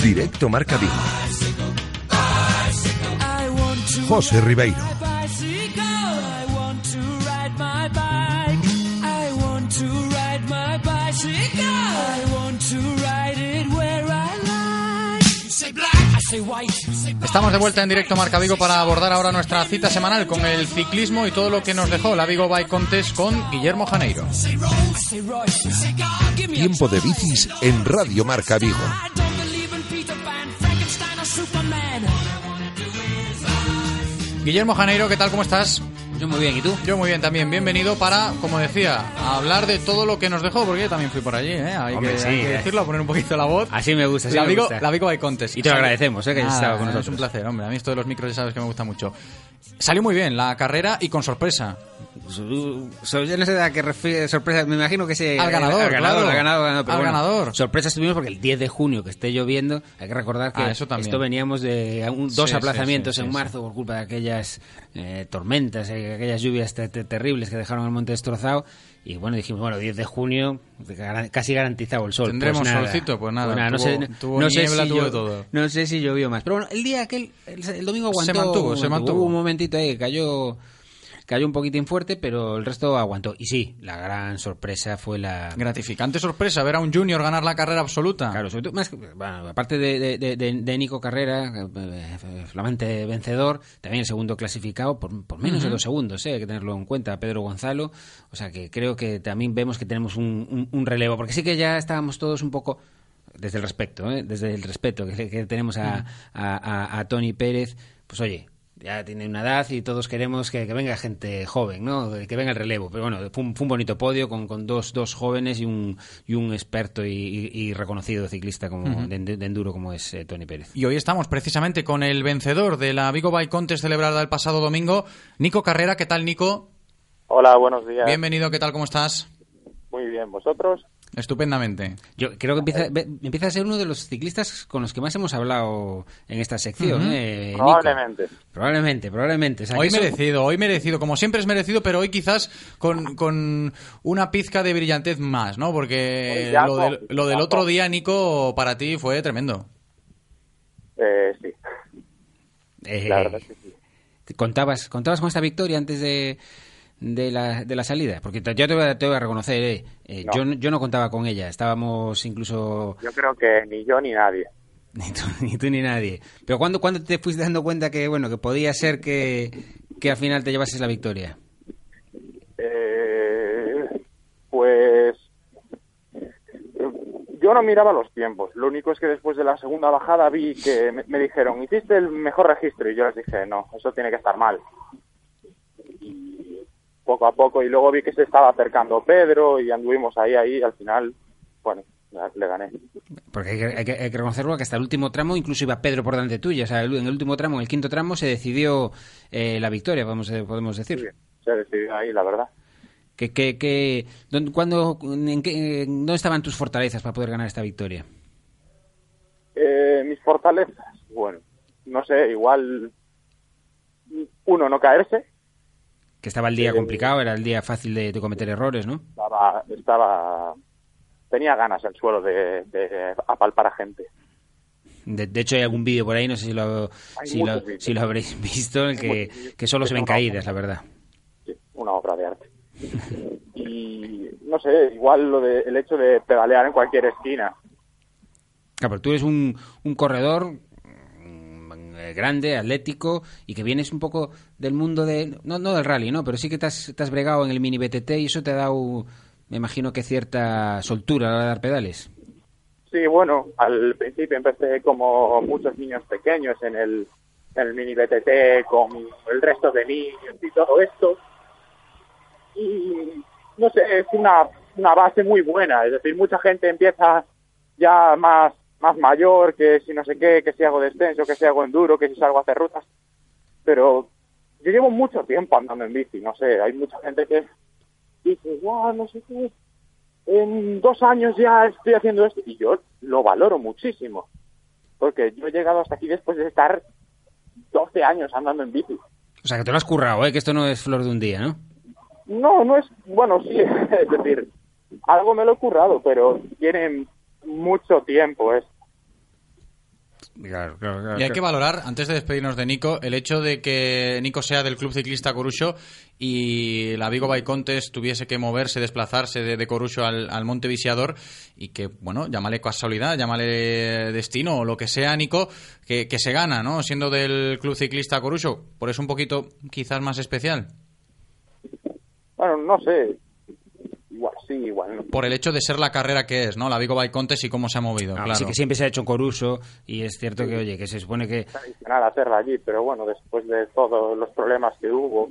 Directo Marca Vigo. José Ribeiro. Estamos de vuelta en directo Marca Vigo para abordar ahora nuestra cita semanal con el ciclismo y todo lo que nos dejó la Vigo Bike Contest con Guillermo Janeiro. Tiempo de bicis en Radio Marca Vigo. Guillermo Janeiro, ¿qué tal? ¿Cómo estás? Yo muy bien, ¿y tú? Yo muy bien también. Bienvenido para, como decía, hablar de todo lo que nos dejó, porque yo también fui por allí, ¿eh? Hay, Hombre, que, sí, hay que eh. decirlo, poner un poquito la voz. Así me gusta, así la me Vigo, gusta. la Vigo Contest. Y te lo agradecemos, ¿eh? que hayas estado con nosotros. Es un placer, hombre. A mí esto de los micros ya sabes que me gusta mucho. Salió muy bien la carrera y con sorpresa. So- so- yo no sé a qué refiere sorpresa, me imagino que se Al ganador, al ganador, claro. al ganador, ganador, pero Al bueno, ganador. Sorpresas tuvimos porque el 10 de junio que esté lloviendo, hay que recordar que Ah, eso también. esto veníamos de un- dos sí, aplazamientos sí, sí, en marzo por culpa de aquellas eh, tormentas, eh, aquellas lluvias te- te- terribles que dejaron el monte destrozado y bueno, dijimos, bueno, 10 de junio casi garantizado el sol. ¿Tendremos Pues nada. solcito? Pues nada, no tuvo- sé, tuvo no sé niebla, si tuvo de todo. No sé si llovió más, pero bueno, el día aquel el, el domingo aguantó, Se mantuvo, se mantuvo. Hubo un momentito ahí que cayó cayó un poquitín fuerte, pero el resto aguantó. Y sí, la gran sorpresa fue la... Gratificante sorpresa ver a un junior ganar la carrera absoluta. Claro, sobre todo, más que- bueno, aparte de, de- de- de- Nico Carrera, eh, flamante vencedor, también el segundo clasificado por, por menos de dos segundos, eh, hay que tenerlo en cuenta, Pedro Gonzalo. O sea que creo que también vemos que tenemos un, un- un relevo, porque sí que ya estábamos todos un poco desde el respeto, ¿eh? desde el respeto que, que tenemos a, a, a- a Tony Pérez, pues oye, ya tiene una edad y todos queremos que, que venga gente joven, ¿no? Que venga el relevo. Pero bueno, fue un, fue un bonito podio con, con dos, dos jóvenes y un, y un experto y, y- y reconocido ciclista como de enduro como es eh, Tony Pérez. Y hoy estamos precisamente con el vencedor de la Vigo Bike Contest celebrada el pasado domingo, Nico Carrera. ¿Qué tal, Nico? Hola, buenos días. Bienvenido, ¿qué tal? ¿Cómo estás? Muy bien, ¿vosotros? Estupendamente. Yo creo que empieza, ve- empieza a ser uno de los ciclistas con los que más hemos hablado en esta sección. ¿eh, Nico? Probablemente. Probablemente, probablemente. O sea, Hoy eso- merecido, hoy merecido. Como siempre es merecido, pero hoy quizás con, con una pizca de brillantez más, ¿no? Porque ya lo del, lo del otro día, Nico, para ti fue tremendo. Eh, sí, eh, la verdad es que sí. ¿Contabas, ¿Contabas con esta victoria antes de, de, la, de la salida? Porque te- yo te voy a, te voy a reconocer, eh, eh, No. yo, no- yo no contaba con ella. Estábamos incluso Yo creo que ni yo ni nadie. *laughs* ni tú, ni tú ni nadie. Pero ¿cuándo, ¿cuándo te fuiste dando cuenta que bueno que podía ser que, que al final te llevases la victoria? Eh, pues yo no miraba los tiempos. Lo único es que después de la segunda bajada vi que me, me dijeron, hiciste el mejor registro. Y yo les dije, no, eso tiene que estar mal. Poco a poco, y luego vi que se estaba acercando Pedro y anduvimos ahí, ahí, al final, bueno, le gané. Porque hay que, hay que- hay que reconocerlo que hasta el último tramo incluso iba Pedro por delante tuya. O sea, en el último tramo, en el quinto tramo, se decidió eh, la victoria, podemos, eh, podemos decir. Se decidió ahí, la verdad. Que, que, que, ¿dónde, cuándo, en qué- ¿Dónde estaban tus fortalezas para poder ganar esta victoria? Eh, mis fortalezas, bueno, no sé, igual uno no caerse, Que estaba el día Eh, complicado, era el día fácil de, de cometer errores, ¿no? estaba, estaba tenía ganas el suelo de, de apalpar a gente. De, de hecho, hay algún vídeo por ahí, no sé si lo, si lo, si habréis *laughs* visto, en que, que solo se ven caídas, la verdad. Sí, una obra de arte. Y no sé, igual lo de, el hecho de pedalear en cualquier esquina. Claro, pero tú eres un, un corredor eh, grande, atlético, y que vienes un poco del mundo de... No, no del rally, ¿no? Pero sí que te has, te has bregado en el mini BTT y eso te ha dado, me imagino que cierta soltura a la hora de dar pedales. Sí, bueno, al principio empecé como muchos niños pequeños en el, mini BTT con el resto de niños y todo esto. Y no sé, es una, una base muy buena. Es decir, mucha gente empieza ya más más mayor, que si no sé qué, que si hago descenso, que si hago enduro, que si salgo a hacer rutas. Pero yo llevo mucho tiempo andando en bici, no sé, hay mucha gente que dice, wow, no sé qué, en dos años ya estoy haciendo esto. Y yo lo valoro muchísimo, porque yo he llegado hasta aquí después de estar 12 años andando en bici. O sea, que te lo has currado, ¿eh? Que esto no es flor de un día, ¿no? No, no es, bueno, sí, *laughs* es decir, algo me lo he currado, pero tiene mucho tiempo es Claro, claro, claro, Y hay que valorar, antes de despedirnos de Nico, el hecho de que Nico sea del Club Ciclista Corucho y la Vigo Bike Contest tuviese que moverse, desplazarse de, de Corucho al, al Monte Visiador y que, bueno, llámale casualidad, llámale destino o lo que sea, Nico, que, que se gana, ¿no? Siendo del Club Ciclista Corucho, por eso un poquito quizás más especial. Bueno, no sé. Igual sí, igual no. Por el hecho de ser la carrera que es, ¿no? La Vigo Bike Contest y cómo se ha movido, Ah, claro. Sí que siempre se ha hecho Coruso y es cierto que, oye, que se supone que... Tradicional hacerla allí, pero bueno, después de todos los problemas que hubo,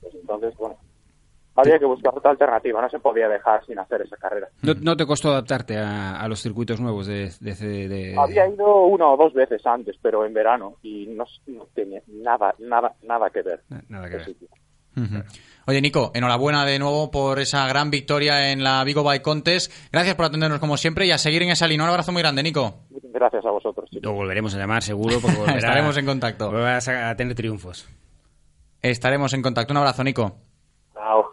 pues entonces, bueno, había que buscar otra alternativa, no se podía dejar sin hacer esa carrera. ¿No, no te costó adaptarte a, a los circuitos nuevos de... de, de- de- Había ido una o dos veces antes, pero en verano, y no, no tenía nada, nada, nada que ver. Nada que ver. Oye, Nico, enhorabuena de nuevo por esa gran victoria en la Vigo Bike Contest. Gracias por atendernos como siempre y a seguir en esa línea. Un abrazo muy grande, Nico. Muchas gracias a vosotros. Lo volveremos a llamar seguro porque *laughs* volverá- Estaremos en contacto. volverás a, a tener triunfos. Estaremos en contacto. Un abrazo, Nico. Chao.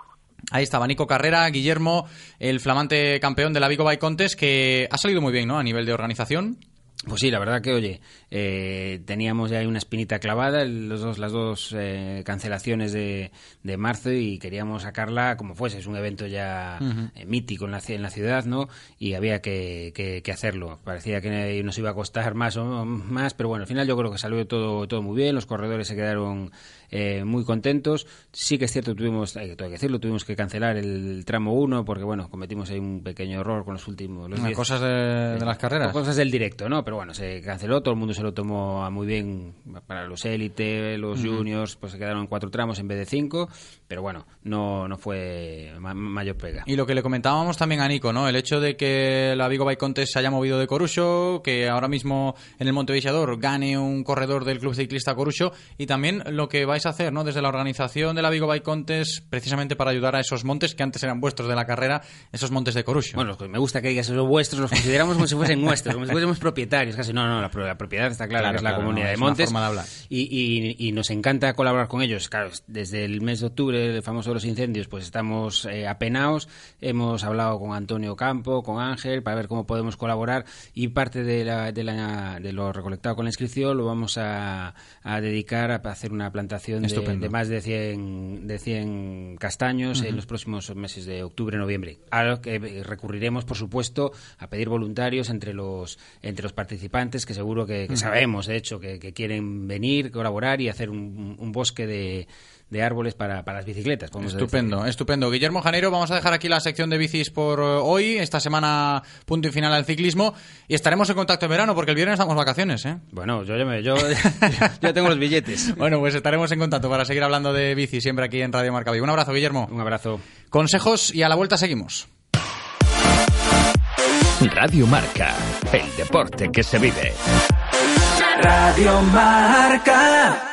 Ahí estaba Nico Carrera, Guillermo, el flamante campeón de la Vigo Bike Contest, que ha salido muy bien, ¿no? A nivel de organización. Pues sí, la verdad que, oye, eh, teníamos ya ahí una espinita clavada, los dos, las dos eh, cancelaciones de, de marzo y queríamos sacarla como fuese. Es un evento ya eh, mítico en la, en la ciudad, ¿no? Y había que, que- que hacerlo. Parecía que nos iba a costar más o más, pero bueno, al final yo creo que salió todo, todo muy bien. Los corredores se quedaron eh, muy contentos. Sí que es cierto, tuvimos, hay que decirlo, tuvimos que cancelar el tramo 1 porque, bueno, cometimos ahí un pequeño error con los últimos... Los 10 cosas de, de las carreras. Cosas del directo, ¿no? Pero bueno, se canceló, todo el mundo se lo tomó muy bien para los élite, los Ujú. juniors, pues se quedaron cuatro tramos en vez de cinco, pero bueno, no, no fue ma- mayor pega. Y lo que le comentábamos también a Nico, ¿no? El hecho de que la Vigo Bike Contest se haya movido de Corucho, que ahora mismo en el Montevisiador gane un corredor del Club Ciclista Corucho y también lo que vais a hacer, ¿no? Desde la organización de la Vigo Bike Contest, precisamente para ayudar a esos montes que antes eran vuestros de la carrera, esos montes de Corucho. Bueno, me gusta que digas eso vuestros, los consideramos como si fuesen *laughs* nuestros, como si fuésemos propietarios, casi no, no, la, pro- la propiedad está clara Claro, que es la comunidad no, de Montes forma de hablar. Y, y- y nos encanta colaborar con ellos, claro, desde el mes de octubre, el famoso de los incendios, pues estamos eh, apenados, hemos hablado con Antonio Campo, con Ángel, para ver cómo podemos colaborar y parte de, la- de, la- de lo recolectado con la inscripción lo vamos a, a dedicar a hacer una plantación de, más de 100, de 100 castaños en los próximos meses de octubre, noviembre. A lo que eh, recurriremos, por supuesto, a pedir voluntarios entre los, entre los participantes, que seguro que, sabemos, de hecho, que, que quieren venir, colaborar y hacer un, un bosque de, de árboles para, para las bicicletas. Estupendo, estupendo. Guillermo Janeiro, vamos a dejar aquí la sección de bicis por eh, hoy, esta semana punto y final al ciclismo, y estaremos en contacto en verano porque el viernes estamos vacaciones, ¿eh? Bueno, yo ya, me- yo, *laughs* *laughs* ya tengo los billetes. Bueno, pues estaremos en contacto para seguir hablando de bici siempre aquí en Radio Marca. Un abrazo, Guillermo. Un abrazo. Consejos y a la vuelta seguimos. Radio Marca, el deporte que se vive. Radio Marca.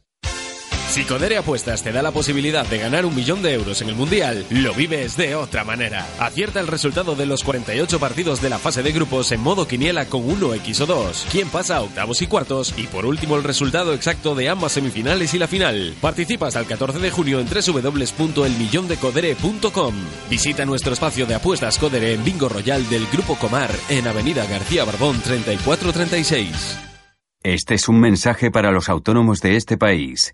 Si Codere Apuestas te da la posibilidad de ganar un millón de euros en el Mundial, lo vives de otra manera. Acierta el resultado de los 48 partidos de la fase de grupos en modo quiniela con 1x o 2. ¿Quién pasa a octavos y cuartos? Y por último el resultado exacto de ambas semifinales y la final. Participa hasta el 14 de junio en www.elmillondecodere.com. Visita nuestro espacio de apuestas Codere en Bingo Royal del Grupo Comar en Avenida García Barbón 3436. Este es un mensaje para los autónomos de este país.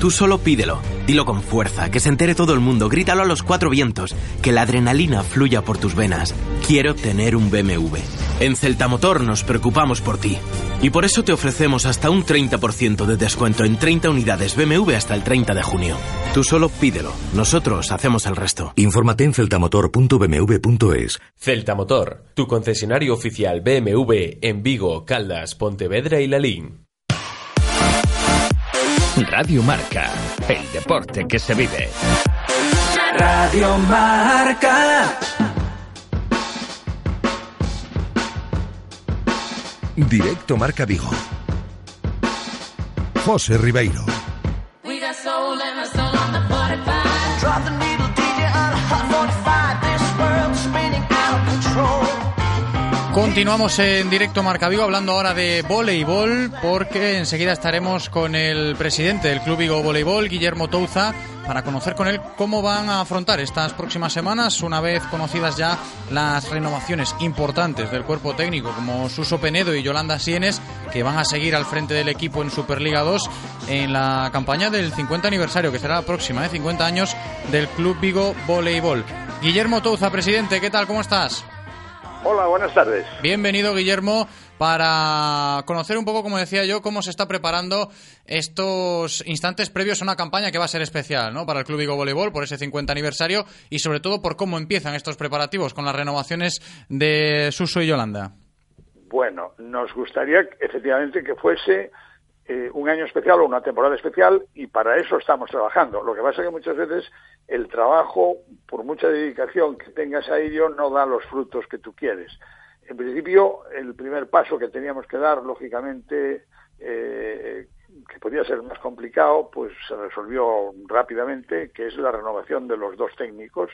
Tú solo pídelo, dilo con fuerza, que se entere todo el mundo, grítalo a los cuatro vientos, que la adrenalina fluya por tus venas. Quiero tener un BMW. En Celtamotor nos preocupamos por ti. Y por eso te ofrecemos hasta un 30% de descuento en 30 unidades BMW hasta el 30 de junio. Tú solo pídelo, nosotros hacemos el resto. Infórmate en celtamotor.bmw.es. Celtamotor, tu concesionario oficial BMW en Vigo, Caldas, Pontevedra y Lalín. Radio Marca, el deporte que se vive. Radio Marca. Directo Marca Vigo. José Ribeiro. We got soul and a soul on the Continuamos en directo Marca Vigo hablando ahora de voleibol porque enseguida estaremos con el presidente del Club Vigo Voleibol, Guillermo Touza, para conocer con él cómo van a afrontar estas próximas semanas una vez conocidas ya las renovaciones importantes del cuerpo técnico como Suso Penedo y Yolanda Sienes que van a seguir al frente del equipo en Superliga 2 en la campaña del 50 aniversario que será la próxima, ¿eh? 50 años del Club Vigo Voleibol. Guillermo Touza, presidente, ¿qué tal? ¿Cómo estás? Hola, buenas tardes. Bienvenido, Guillermo, para conocer un poco, como decía yo, cómo se está preparando estos instantes previos a una campaña que va a ser especial ¿no? para el Club Vigo Voleibol por ese 50 aniversario y sobre todo por cómo empiezan estos preparativos con las renovaciones de Suso y Yolanda. Bueno, nos gustaría efectivamente que fuese eh, un año especial o una temporada especial y para eso estamos trabajando. Lo que pasa es que muchas veces el trabajo, por mucha dedicación que tengas a ello, no da los frutos que tú quieres. En principio, el primer paso que teníamos que dar, lógicamente, eh, que podía ser más complicado, pues se resolvió rápidamente, que es la renovación de los dos técnicos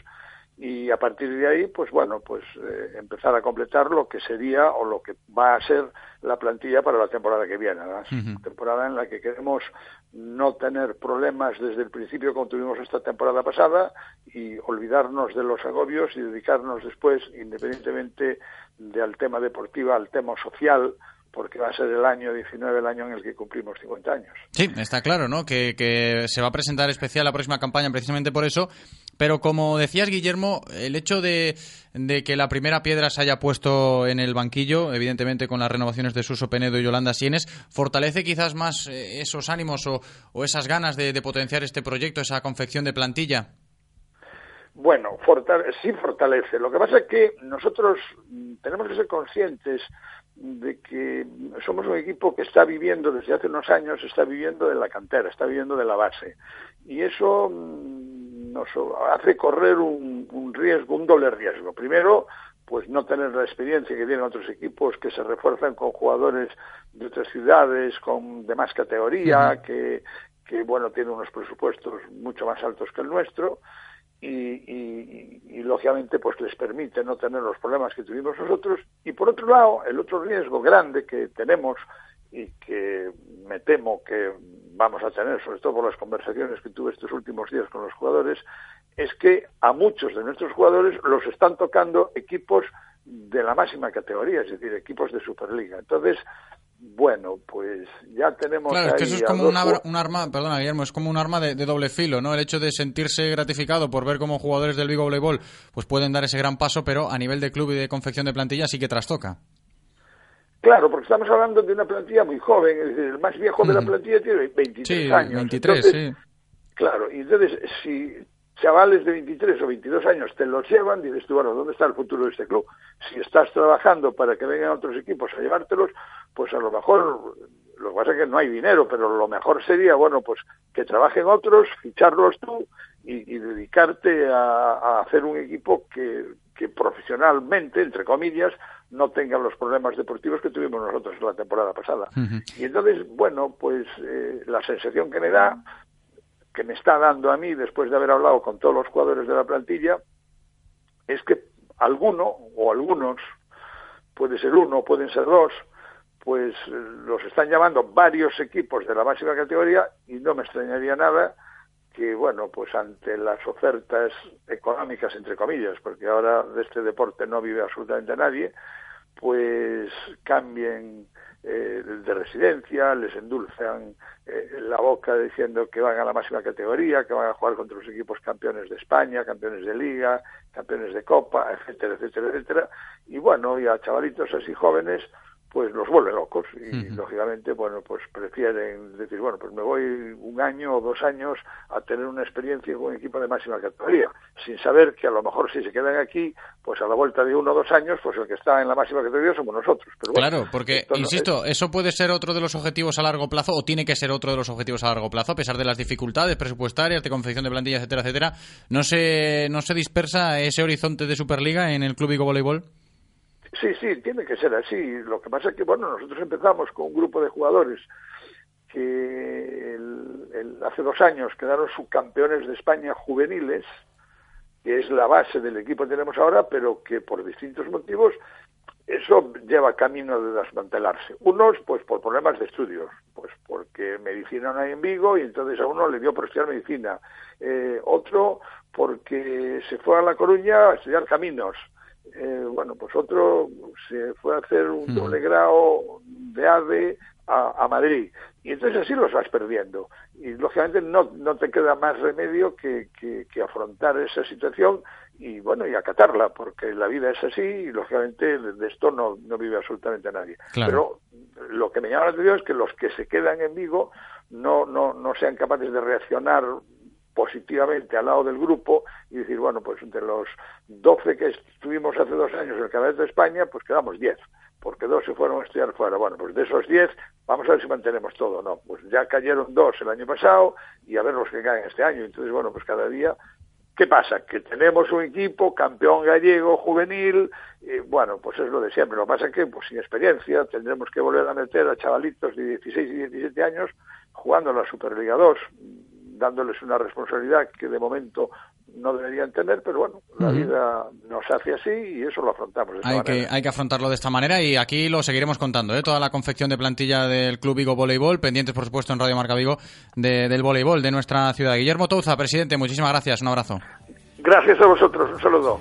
y a partir de ahí, pues bueno, pues eh, empezar a completar lo que sería o lo que va a ser la plantilla para la temporada que viene, ¿verdad? Ujú. temporada en la que queremos no tener problemas desde el principio como tuvimos esta temporada pasada y olvidarnos de los agobios y dedicarnos después, independientemente del tema deportivo, al tema social, porque va a ser el año 19 el año en el que cumplimos 50 años. Sí, está claro, ¿no? Que, que se va a presentar especial la próxima campaña precisamente por eso. Pero como decías, Guillermo, el hecho de, de que la primera piedra se haya puesto en el banquillo, evidentemente con las renovaciones de Suso Penedo y Yolanda Sienes, fortalece quizás más eh, esos ánimos o, o esas ganas de, potenciar este proyecto, esa confección de plantilla. Bueno, fortale- sí fortalece. Lo que pasa es que nosotros mm, tenemos que ser conscientes de que somos un equipo que está viviendo desde hace unos años, está viviendo de la cantera, está viviendo de la base. Y eso mm, nos hace correr un, un riesgo, un doble riesgo. Primero, pues no tener la experiencia que tienen otros equipos que se refuerzan con jugadores de otras ciudades, con de más categoría, que, que bueno, tienen unos presupuestos mucho más altos que el nuestro y, y- y, lógicamente pues les permite no tener los problemas que tuvimos nosotros y por otro lado el otro riesgo grande que tenemos y que me temo que vamos a tener sobre todo por las conversaciones que tuve estos últimos días con los jugadores es que a muchos de nuestros jugadores los están tocando equipos de la máxima categoría, es decir, equipos de Superliga. Entonces, bueno, pues ya tenemos Claro, es que eso es como un, ju- abra- un arma, perdona Guillermo, es como un arma de, de doble filo, ¿no? El hecho de sentirse gratificado por ver cómo jugadores del Vigo Voleibol pues pueden dar ese gran paso, pero a nivel de club y de confección de plantilla sí que trastoca. Claro, porque estamos hablando de una plantilla muy joven, es decir, el más viejo de la plantilla tiene 23 Sí, años. 23, Entonces, sí. Claro, y entonces si chavales de 23 o 22 años te los llevan, dices tú, bueno, ¿dónde está el futuro de este club? Si estás trabajando para que vengan otros equipos a llevártelos, pues a lo mejor, lo que pasa es que no hay dinero, pero lo mejor sería, bueno, pues que trabajen otros, ficharlos tú y, y dedicarte a, a hacer un equipo que, que profesionalmente, entre comillas, no tenga los problemas deportivos que tuvimos nosotros la temporada pasada. Y entonces, bueno, pues eh, la sensación que me da, que me está dando a mí después de haber hablado con todos los jugadores de la plantilla, es que alguno o algunos puede ser uno, pueden ser dos, pues los están llamando varios equipos de la máxima categoría y no me extrañaría nada que, bueno, pues ante las ofertas económicas, entre comillas, porque ahora de este deporte no vive absolutamente nadie, pues cambien eh, de residencia, les endulzan eh, la boca diciendo que van a la máxima categoría, que van a jugar contra los equipos campeones de España, campeones de liga, campeones de copa, etcétera, etcétera, etcétera. Y bueno, y a chavalitos así jóvenes, pues los vuelve locos. Y lógicamente bueno pues prefieren decir bueno pues me voy un año o dos años a tener una experiencia con un equipo de máxima categoría sin saber que a lo mejor si se quedan aquí pues a la vuelta de uno o dos años pues el que está en la máxima categoría somos nosotros pero bueno, claro porque insisto eso puede ser otro de los objetivos a largo plazo o tiene que ser otro de los objetivos a largo plazo a pesar de las dificultades presupuestarias de confección de plantillas etcétera etcétera no se no se dispersa ese horizonte de superliga en el club Vigo Voleibol Sí, sí, tiene que ser así. Lo que pasa es que, bueno, nosotros empezamos con un grupo de jugadores que hace dos años quedaron subcampeones de España juveniles, que es la base del equipo que tenemos ahora, pero que por distintos motivos eso lleva camino de desmantelarse. Unos, pues por problemas de estudios, pues porque medicina no hay en Vigo y entonces a uno le dio por estudiar medicina. Eh, otro, porque se fue a La Coruña a estudiar caminos eh, bueno, pues otro se fue a hacer un doble grado de ADE a, Madrid. Y entonces así los vas perdiendo. Y lógicamente no, no te queda más remedio que, que, afrontar esa situación y bueno, y acatarla, porque la vida es así y lógicamente de esto no, no vive absolutamente nadie. Pero lo que me llama la atención es que los que se quedan en Vigo no, no, no sean capaces de reaccionar positivamente al lado del grupo y decir, bueno, pues entre los 12 que estuvimos hace dos años en el Campeonato de España, pues quedamos 10, porque dos se fueron a estudiar fuera. Bueno, pues de esos 10, vamos a ver si mantenemos todo, ¿no? Pues ya cayeron dos el año pasado y a ver los que caen este año. Entonces, bueno, pues cada día ¿Qué pasa? Que tenemos un equipo campeón gallego juvenil, bueno, pues es lo de siempre. Lo que pasa es que, pues sin experiencia, tendremos que volver a meter a chavalitos de 16 y 17 años jugando en la Superliga 2 dándoles una responsabilidad que de momento no deberían tener, pero bueno, la vida nos hace así y eso lo afrontamos. hay, que, hay que afrontarlo de esta manera y aquí lo seguiremos contando, ¿eh? toda la confección de plantilla del Club Vigo Voleibol, pendientes por supuesto en Radio Marca Vigo del voleibol de nuestra ciudad. Guillermo Touza, presidente, muchísimas gracias, un abrazo. Gracias a vosotros, un saludo.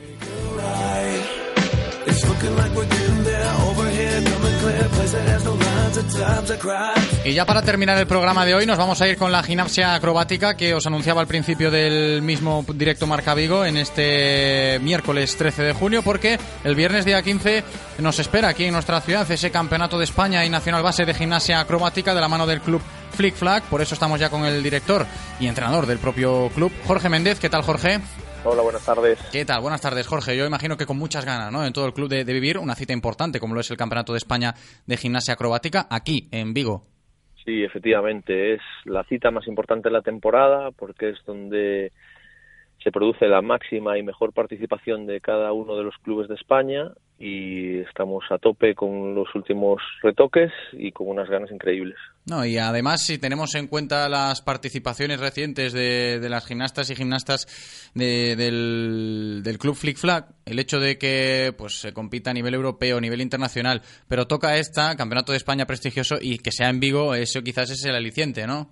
Y ya para terminar el programa de hoy nos vamos a ir con la gimnasia acrobática que os anunciaba al principio del mismo directo Marca Vigo en este miércoles 13 de junio porque el viernes día 15 nos espera aquí en nuestra ciudad ese campeonato de España y nacional base de gimnasia acrobática de la mano del club Flick Flag, por eso estamos ya con el director y entrenador del propio club, Jorge Méndez. ¿Qué tal Jorge? Hola, buenas tardes. ¿Qué tal? Buenas tardes, Jorge. Yo imagino que con muchas ganas, ¿no? En todo el club de, vivir una cita importante, como lo es el Campeonato de España de Gimnasia Acrobática, aquí, en Vigo. Sí, efectivamente. Es la cita más importante de la temporada porque es donde se produce la máxima y mejor participación de cada uno de los clubes de España y estamos a tope con los últimos retoques y con unas ganas increíbles. No, y además, si tenemos en cuenta las participaciones recientes de, las gimnastas y gimnastas del, del, club Flick Flag, el hecho de que pues se compita a nivel europeo, a nivel internacional, pero toca esta, Campeonato de España prestigioso, y que sea en Vigo, eso quizás es el aliciente, ¿no?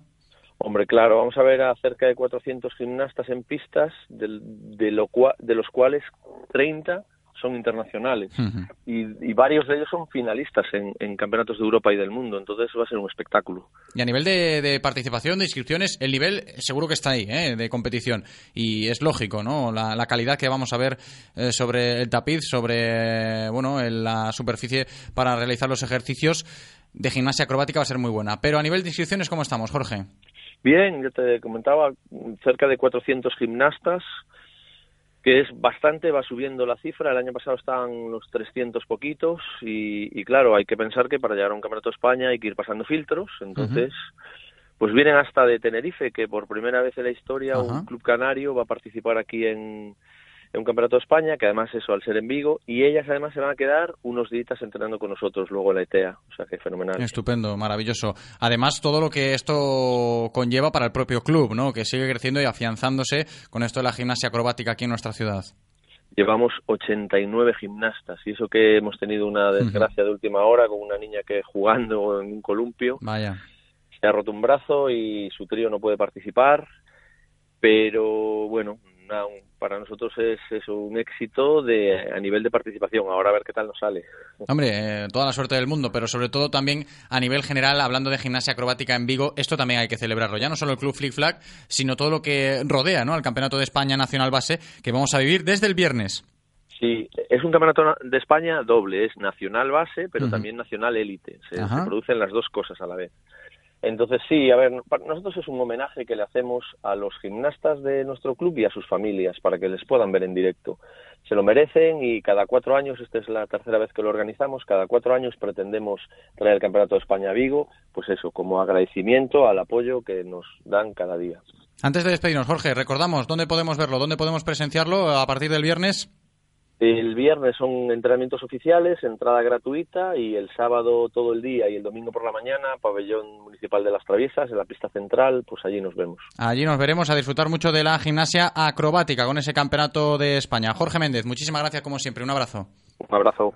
Hombre, claro, vamos a ver a cerca de 400 gimnastas en pistas, de, lo de los cuales 30 son internacionales y, varios de ellos son finalistas en, campeonatos de Europa y del mundo, entonces va a ser un espectáculo. Y a nivel de, participación, de inscripciones, el nivel seguro que está ahí, ¿eh? de competición, y es lógico, ¿no? La, calidad que vamos a ver eh, sobre el tapiz, sobre, bueno, la superficie para realizar los ejercicios de gimnasia acrobática va a ser muy buena. Pero a nivel de inscripciones, ¿cómo estamos, Jorge? Bien, yo te comentaba, cerca de 400 gimnastas, que es bastante, va subiendo la cifra. El año pasado estaban los 300 poquitos y, claro, hay que pensar que para llegar a un campeonato de España hay que ir pasando filtros. Entonces, pues vienen hasta de Tenerife, que por primera vez en la historia un club canario va a participar aquí en, en un campeonato de España, que además eso al ser en Vigo, y ellas además se van a quedar unos días entrenando con nosotros luego en la ETEA, o sea que fenomenal. Estupendo, maravilloso. Además, todo lo que esto conlleva para el propio club, ¿no? Que sigue creciendo y afianzándose con esto de la gimnasia acrobática aquí en nuestra ciudad. llevamos 89 gimnastas y eso que hemos tenido una desgracia de última hora con una niña que jugando en un columpio Vaya. se ha roto un brazo y su trío no puede participar, pero bueno, na- un- para nosotros es, es un éxito de a nivel de participación. Ahora a ver qué tal nos sale. Hombre, eh, toda la suerte del mundo, pero sobre todo también a nivel general, hablando de gimnasia acrobática en Vigo, esto también hay que celebrarlo. Ya no solo el Club Flick Flag, sino todo lo que rodea ¿no? al Campeonato de España Nacional Base, que vamos a vivir desde el viernes. Sí, es un campeonato na- de España doble, es nacional base, pero también nacional élite. Se, producen las dos cosas a la vez. Entonces sí, a ver, para nosotros es un homenaje que le hacemos a los gimnastas de nuestro club y a sus familias para que les puedan ver en directo. Se lo merecen y cada cuatro años, esta es la tercera vez que lo organizamos, cada cuatro años pretendemos traer el Campeonato de España a Vigo, pues eso, como agradecimiento al apoyo que nos dan cada día. Antes de despedirnos, Jorge, recordamos dónde podemos verlo, dónde podemos presenciarlo a partir del viernes. El viernes son entrenamientos oficiales, entrada gratuita y el sábado todo el día y el domingo por la mañana, pabellón municipal de las Traviesas, en la pista central, pues allí nos vemos. Allí nos veremos a disfrutar mucho de la gimnasia acrobática con ese Campeonato de España. Jorge Méndez, muchísimas gracias como siempre. Un abrazo. Un abrazo.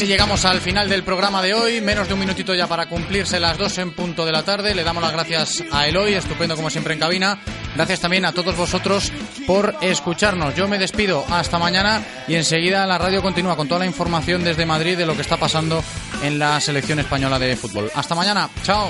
Así llegamos al final del programa de hoy. Menos de un minutito ya para cumplirse las dos en punto de la tarde. Le damos las gracias a Eloy, estupendo como siempre en cabina. Gracias también a todos vosotros por escucharnos. Yo me despido hasta mañana y enseguida la radio continúa con toda la información desde Madrid de lo que está pasando en la selección española de fútbol. Hasta mañana. Chao.